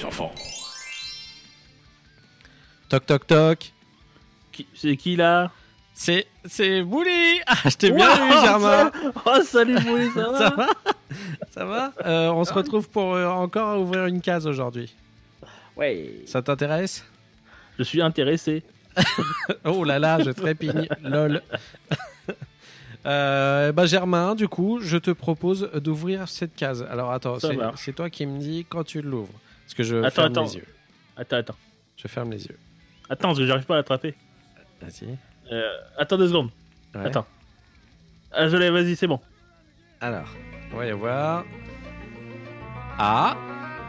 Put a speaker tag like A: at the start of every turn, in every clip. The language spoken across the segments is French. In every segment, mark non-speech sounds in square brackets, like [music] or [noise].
A: Les enfants.
B: Toc toc toc.
C: Qui- C'est qui là?
B: C'est c'est Bouli. Ah, je t'ai bien
C: Wow,
B: eu, Germain.
C: Oh, salut Bouli, ça [laughs] va?
B: Ça va? Ça va? Euh, On se retrouve pour euh, encore ouvrir une case aujourd'hui.
C: Ouais.
B: Ça t'intéresse?
C: Je suis intéressé. [laughs]
B: Oh là là, je trépigne. Lol. [laughs] Euh, bah Germain, du coup, je te propose d'ouvrir cette case. Alors attends,
C: Ça
B: c'est
C: marche.
B: c'est toi qui me dis quand tu l'ouvres. Parce que je
C: Attends,
B: ferme
C: attends.
B: les yeux.
C: Attends, attends.
B: Je ferme les yeux.
C: Attends, parce que j'arrive pas à l'attraper.
B: Vas-y.
C: Euh, attends deux secondes.
B: Ouais.
C: Attends. Ah, je l'ai, vas-y, c'est bon.
B: Alors, on va y voir. Ah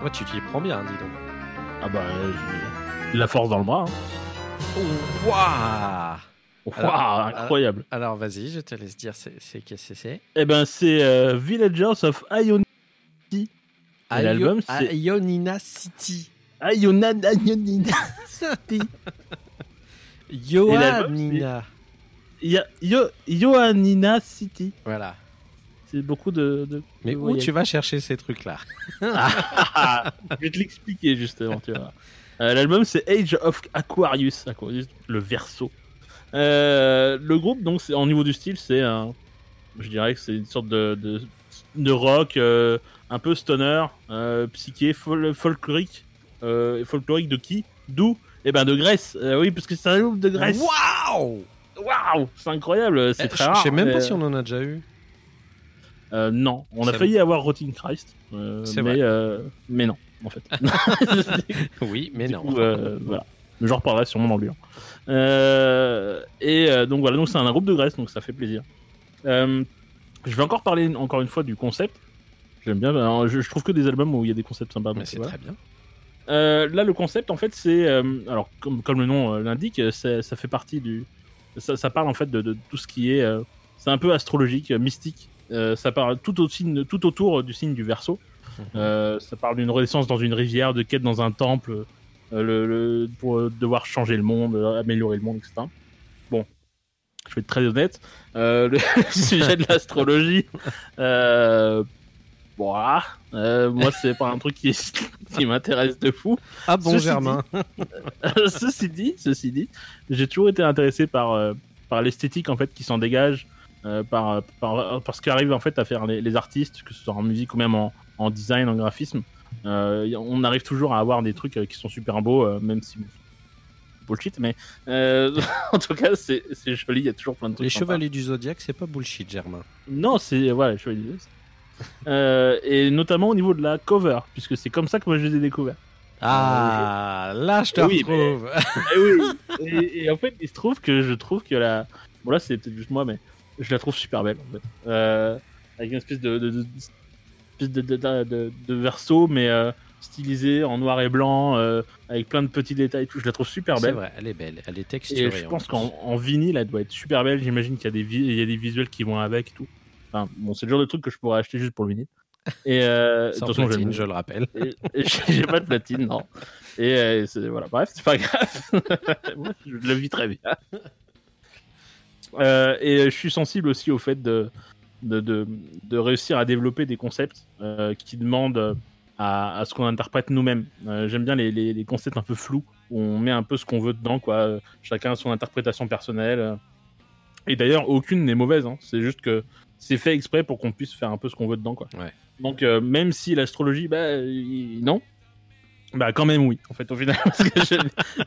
B: Ouais, tu t'y prends bien, dis donc.
C: Ah bah, euh, j'ai la force dans le bras. hein.
B: Waouh Alors,
C: incroyable.
B: Alors vas-y, je te laisse dire c'est qu'est-ce que c'est.
C: Eh ben, c'est euh, Villagers of Ion... L'album, c'est-
B: Ionina City.
C: Ionina City.
B: Ioannina.
C: Ioannina City.
B: Voilà.
C: C'est beaucoup de... de...
B: Mais
C: de
B: où tu vas chercher ces trucs-là? [laughs]
C: Je vais te l'expliquer justement, tu vois. Euh, L'album c'est Age of Aquarius, Aquarius, le verso. Euh, le groupe, donc, en niveau du style, c'est un. Je dirais que c'est une sorte de, de, de rock euh, un peu stoner, euh, psyché, fol- folklorique. Euh, folklorique de qui? D'où? Eh ben de Grèce. Euh, oui, parce que c'est un groupe de Grèce.
B: Waouh
C: Waouh C'est incroyable, c'est
B: Eh,
C: très
B: Je
C: rare.
B: je sais même
C: mais-
B: pas si on en a déjà eu.
C: Euh, non, on a failli avoir Rotting Christ, euh,
B: C'est
C: mais,
B: vrai.
C: euh, mais non, en fait. [laughs] [laughs]
B: Oui, mais
C: Du
B: non.
C: coup, euh, voilà. Mais J'en reparlerai sûrement dans le. Euh, et euh, donc voilà, donc c'est un groupe de Grèce, donc ça fait plaisir. Euh, je vais encore parler encore une fois du concept. J'aime bien. alors, je, je trouve que des albums où il y a des concepts sympas.
B: Mais c'est
C: voilà.
B: très bien.
C: Euh, là, le concept, en fait, c'est euh, alors comme, comme le nom euh, l'indique, ça fait partie du. Ça, ça parle en fait de, de tout ce qui est. euh, c'est un peu astrologique, euh, mystique. Euh, ça parle tout, au signe, tout autour du signe du Verseau. Euh, ça parle d'une renaissance dans une rivière, de quête dans un temple, euh, le, le- pour euh, devoir changer le monde, euh, améliorer le monde, etc. Bon, je vais être très honnête. Euh, le [laughs] sujet de l'astrologie, euh, voilà. Euh, moi, c'est pas un truc qui, [laughs] qui m'intéresse de fou.
B: Ah bon,
C: Ceci
B: Germain. [laughs]
C: ceci dit, ceci dit, j'ai toujours été intéressé par euh, par l'esthétique en fait qui s'en dégage, par, par par ce qu'arrivent en fait à faire les, les artistes, que ce soit en musique ou même en, en design, en graphisme. On arrive toujours à avoir des trucs qui sont super beaux, même si bon, bullshit, mais euh, [laughs] en tout cas c'est joli. Il y a toujours plein de trucs.
B: Les chevaliers du zodiaque, c'est pas bullshit, Germain.
C: Non, c'est voilà, les chevaliers. du Zodiac. Euh, et notamment au niveau de la cover, puisque c'est comme ça que moi je les ai découverts.
B: Ah, là, je te [laughs]
C: Eh oui,
B: retrouve.
C: Oui. Et, et en fait, il se trouve que je trouve que la. Bon, là, c'est peut-être juste moi, mais je la trouve super belle, en fait. Euh, avec une espèce de. de, de, de, de, de, de- de verso, mais euh, stylisé en noir et blanc, euh, avec plein de petits détails et tout. Je la trouve super
B: C'est
C: belle.
B: vrai, elle est belle, elle est
C: Et
B: texturée.
C: je
B: en
C: pense qu'en en vinyle, elle doit être super belle. J'imagine qu'il y, a des il y a des visuels qui vont avec et tout. Enfin, bon, c'est le genre de truc que je pourrais acheter juste pour le vinyle. Et euh, [laughs] de
B: Sans
C: toute façon,
B: platine, je le rappelle.
C: et- et [laughs] j'ai pas de platine, non. Et euh, c'est- voilà, bref, c'est pas grave. [laughs] Moi, je le vis très bien. Euh, et je suis sensible aussi au fait de, de, de, de réussir à développer des concepts qui demandent à, à ce qu'on interprète nous-mêmes. Euh, J'aime bien les, les, les concepts un peu flous, où on met un peu ce qu'on veut dedans, quoi. Euh, Chacun a son interprétation personnelle. Et d'ailleurs, aucune n'est mauvaise, hein. c'est juste que c'est fait exprès pour qu'on puisse faire un peu ce qu'on veut dedans, quoi.
B: Ouais.
C: Donc, euh, même si l'astrologie, bah, non, bah, quand même, oui, en fait, au final, [laughs] parce que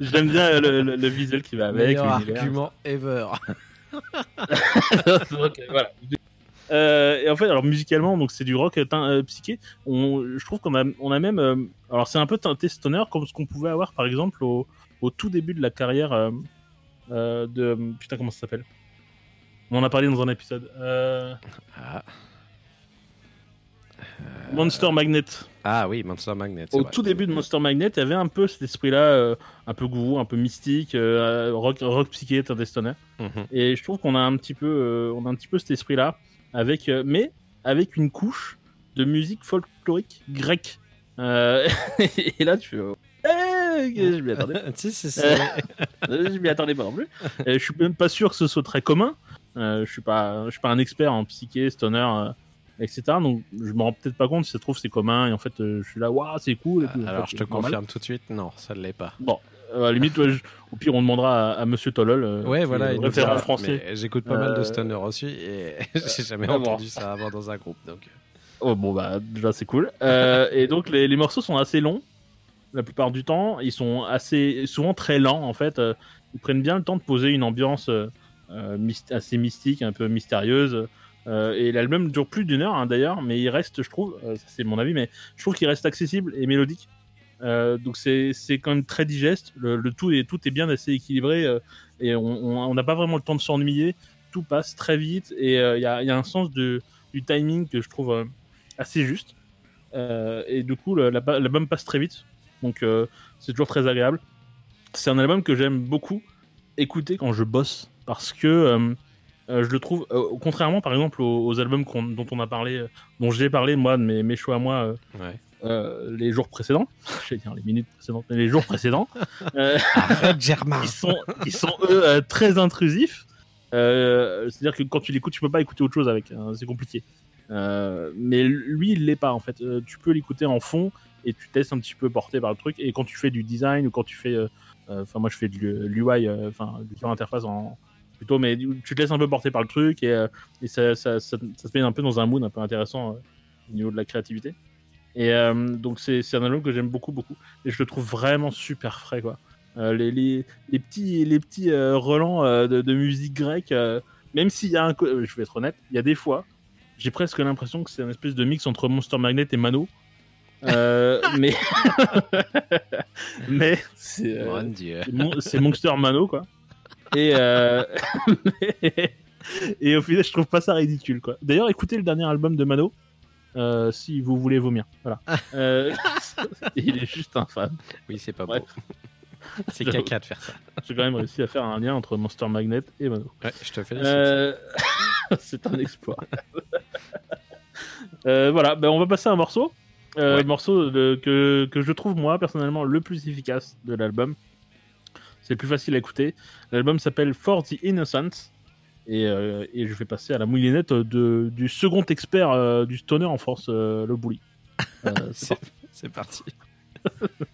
C: j'aime- bien le, le- le visuel qui va avec.
B: Meilleur argument ever. [laughs]
C: Donc, voilà. Euh, et en fait, alors musicalement, donc c'est du rock euh, euh, psyché. On, je trouve qu'on a, on a même, euh, alors c'est un peu teinté stoner comme ce qu'on pouvait avoir par exemple au, au tout début de la carrière de putain comment ça s'appelle? On en a parlé dans un épisode.
B: Ah,
C: Monster Magnet.
B: Ah oui, Monster Magnet.
C: Au
B: vrai.
C: tout début de Monster Magnet, il y avait un peu cet esprit-là, euh, un peu gourou, un peu mystique, euh, rock, rock psyché, teinté stoner.
B: Mhm.
C: Et je trouve qu'on a un petit peu, euh, on a un petit peu cet esprit-là, avec, euh, mais avec une couche de musique folklorique grecque. Euh, [laughs] et là, tu fais, oh, eh, je m'y attendais,
B: si, si, si. Euh, [laughs]
C: je m'y attendais pas non plus. Je suis même pas sûr que ce soit très commun. Je suis pas, je suis pas un expert en psyché, stoner, etc. Donc, je me rends peut-être pas compte si ça se trouve c'est commun. Et en fait, euh, je suis là, waouh, c'est cool. Et tout. En
B: Alors,
C: fait,
B: je te
C: normal.
B: confirme tout de suite, non, ça ne l'est pas.
C: Bon, euh, à la limite, ouais, je- au pire, on demandera à, à Monsieur Tolol. euh,
B: Ouais, voilà, il
C: référent
B: dira,
C: français.
B: J'écoute pas mal de stoner aussi et [laughs] j'ai jamais
C: Ah bon.
B: entendu ça avant dans un groupe. Donc,
C: Oh bon bah déjà c'est cool. Euh, et donc les, les morceaux sont assez longs la plupart du temps. Ils sont assez souvent très lents en fait. Euh, Ils prennent bien le temps de poser une ambiance euh, myst- assez mystique, un peu mystérieuse. Euh, et l'album dure plus d'une heure hein, d'ailleurs, mais il reste, je trouve, euh, c'est mon avis, mais je trouve qu'il reste accessible et mélodique. Euh, donc c'est quand même très digeste. Le, tout est tout est bien assez équilibré et on n'a pas vraiment le temps de s'ennuyer. Tout passe très vite et il y, y a un sens de, du timing que je trouve assez juste. Et du coup, l'album passe très vite. Donc, c'est toujours très agréable. C'est un album que j'aime beaucoup écouter quand je bosse. Parce que je le trouve, euh, contrairement par exemple aux, aux albums dont on a parlé, euh, dont j'ai parlé moi de mes, mes choix à moi euh,
B: ouais.
C: euh, les jours précédents, [laughs] je vais dire les minutes précédentes, mais les jours précédents, [laughs] euh,
B: Arrête, Germain
C: qui sont, qui sont eux euh, très intrusifs. Euh, C'est-à-dire que quand tu l'écoutes, tu peux pas écouter autre chose avec. hein, c'est compliqué. Euh, mais lui, il l'est pas en fait. Euh, tu peux l'écouter en fond et tu te laisses un petit peu porter par le truc. Et quand tu fais du design ou quand tu fais, euh, euh, enfin moi je fais de l'UI, euh, enfin de l'interface en plutôt, mais tu te laisses un peu porter par le truc et, euh, et ça, ça, ça, ça te met un peu dans un mood un peu intéressant euh, au niveau de la créativité. Et euh, donc c'est un album que j'aime beaucoup beaucoup et je le trouve vraiment super frais quoi. Les, les, les petits les petits relents de, de musique grecque, même s'il y a un, je vais être honnête, il y a des fois, j'ai presque l'impression que c'est une espèce de mix entre Monster Magnet et Mano. Euh, [laughs] mais [laughs] mais euh,
B: Mon
C: c'est Monster Mano quoi. Et euh, [laughs] et au final, je trouve pas ça ridicule quoi. D'ailleurs, écoutez le dernier album de Mano. euh, si vous voulez vomir, voilà. Euh, [laughs] il est juste infâme.
B: Oui, c'est pas
C: Ouais.
B: beau. C'est caca de faire ça. [laughs]
C: J'ai quand même réussi à faire un lien entre Monster Magnet et Mano.
B: Ouais, je te félicite.
C: Euh, C'est un exploit. Euh, voilà, ben on va passer à un morceau. Euh,
B: Ouais.
C: Morceau de- que, que je trouve, moi, personnellement, le plus efficace de l'album. C'est plus facile à écouter. L'album s'appelle For the Innocent. Et, euh, et je vais passer à la moulinette de, du second expert euh, du stoner en France, euh, le Bouli. [laughs] C'est
B: parti. [laughs]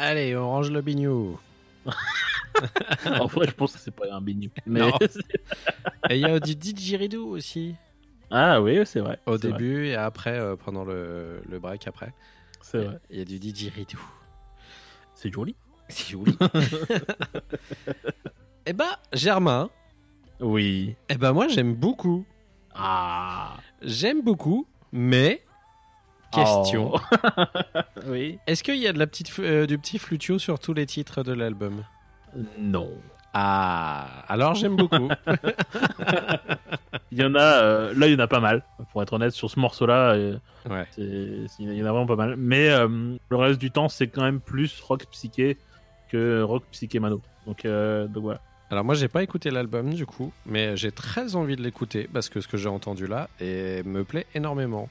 B: Allez, on range le bignou.
C: en vrai, je pense que c'est pas un bignou. [laughs] Mais... [laughs]
B: Et il y a du didgeridoo aussi.
C: ah oui, c'est vrai.
B: Au
C: vrai,
B: début et après, euh, pendant le, le break après.
C: C'est vrai.
B: Il y a du didgeridoo.
C: C'est joli.
B: C'est joli. [laughs] eh ben, Germain,
C: Oui.
B: eh ben moi j'aime beaucoup.
C: Ah.
B: J'aime beaucoup, mais... Question.
C: Oh. [laughs] oui.
B: Est-ce qu'il y a de la petite, f- euh, du petit flutio sur tous les titres de l'album?
C: Non.
B: Ah, alors j'aime beaucoup. [laughs]
C: Il y en a, euh, là, il y en a pas mal. Pour être honnête, sur ce morceau-là, euh,
B: ouais.
C: il y en a vraiment pas mal. Mais euh, le reste du temps, c'est quand même plus rock psyché que rock psyché mano. Donc, euh, donc voilà.
B: Alors moi j'ai pas écouté l'album du coup, mais j'ai très envie de l'écouter parce que ce que j'ai entendu là et me plaît énormément.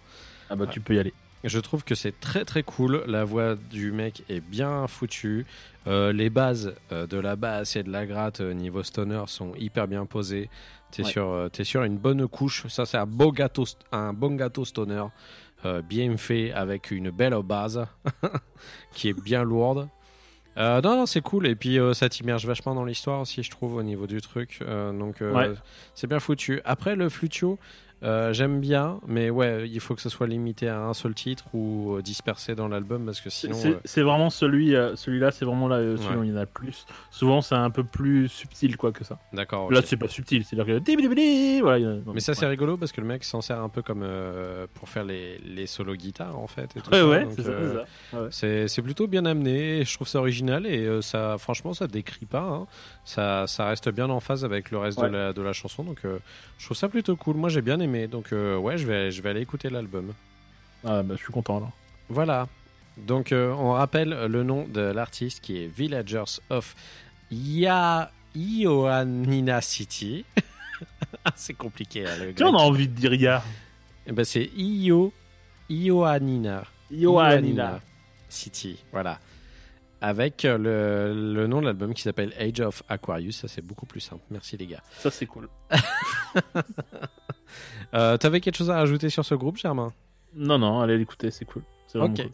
C: Ah bah,
B: Ouais.
C: tu peux y aller.
B: Je trouve que c'est très très cool. La voix du mec est bien foutue. Euh, les bases euh, de la basse et de la gratte euh, niveau stoner sont hyper bien posées. T'es
C: Ouais.
B: sur, t'es sur une bonne couche. Ça c'est un beau gâteau, st- un bon gâteau stoner, bien fait avec une belle base [laughs] qui est bien lourde. Non non c'est cool et puis ça t'immerge vachement dans l'histoire aussi je trouve au niveau du truc. Donc
C: Ouais.
B: c'est bien foutu. Après le flutio. Euh, J'aime bien, mais ouais, il faut que ce soit limité à un seul titre ou euh, dispersé dans l'album parce que sinon.
C: C'est
B: euh,
C: vraiment celui, euh, celui-là, c'est vraiment là, celui
B: Ouais.
C: où il y en a le plus. Souvent, c'est un peu plus subtil, quoi, que ça.
B: D'accord.
C: Là, c'est pas subtil, c'est-à-dire que. Voilà,
B: Mais ça, c'est rigolo parce que le mec s'en sert un peu comme pour faire les, les solos guitares en fait. et tout
C: Ouais,
B: ça.
C: ouais, c'est ça, c'est ça. Ouais.
B: Plutôt bien amené, je trouve ça original et ça, franchement, ça décrit pas. hein. Ça, ça reste bien en phase avec le reste de, la, de la chanson, donc je trouve ça plutôt cool. Moi, j'ai bien aimé, donc euh, ouais, je vais, je vais aller écouter l'album.
C: Ah, bah, je suis content, alors.
B: Voilà. Donc, euh, on rappelle le nom de l'artiste qui est Villagers of Ya Ioannina City. [laughs] Ah, C'est compliqué. hein, le
C: on a envie de dire Ria.
B: Eh ben, c'est Io Ioannina.
C: Ioannina.
B: City. Voilà. Avec euh, le, le nom de l'album qui s'appelle Age of Aquarius. Ça, c'est beaucoup plus simple. Merci, les gars.
C: Ça, c'est cool. [laughs]
B: Euh, T'avais quelque chose à rajouter sur ce groupe, Germain?
C: Non, non, allez l'écouter, c'est cool. C'est vraiment cool.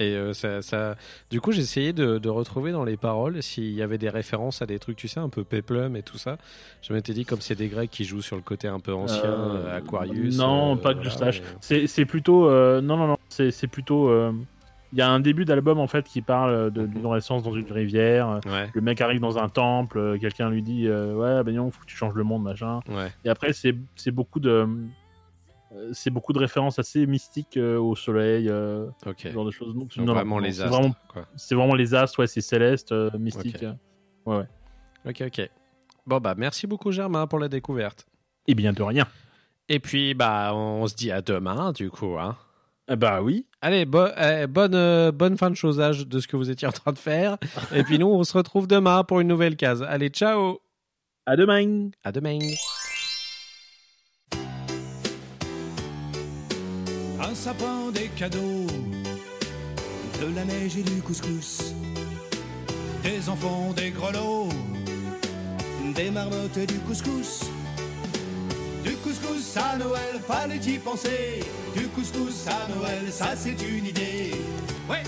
B: Et euh, ça, ça- du coup, j'ai essayé de, de retrouver dans les paroles s'il y avait des références à des trucs, tu sais, un peu péplum et tout ça. Je m'étais dit, comme c'est des Grecs qui jouent sur le côté un peu ancien,
C: Euh,
B: euh, Aquarius.
C: Non,
B: euh,
C: pas que je
B: voilà,
C: sache. C'est plutôt. non, non, non. C'est plutôt. Euh, Il y a un début d'album en fait qui parle de-
B: Mhm.
C: d'une naissance dans une rivière.
B: Ouais,
C: Le mec arrive dans un temple, euh, quelqu'un lui dit euh, Ouais, ben non, faut que tu changes le monde, machin.
B: ouais.
C: Et après, c'est beaucoup de. euh, C'est beaucoup de références assez mystiques euh, au soleil, euh, ce genre de choses. Donc,
B: Donc
C: non,
B: vraiment
C: non,
B: les astres.
C: C'est vraiment les astres, ouais, c'est céleste, euh, mystique.
B: Ok. Ok, ok. Bon, bah, merci beaucoup, Germain, pour la découverte.
C: Et bien de rien.
B: Et puis, bah, on se dit à demain, du coup. Hein.
C: Ah bah oui.
B: Allez, bo- eh, bonne, euh, bonne fin de chosage de ce que vous étiez en train de faire. Et puis, nous, on se retrouve demain pour une nouvelle case. Allez, ciao
C: À demain.
B: À demain
D: Un sapin, des cadeaux, de la neige et du couscous, des enfants, des grelots, des marmottes et du couscous. Du couscous à Noël, fallait y penser. Du couscous à Noël, ça c'est une idée. Ouais.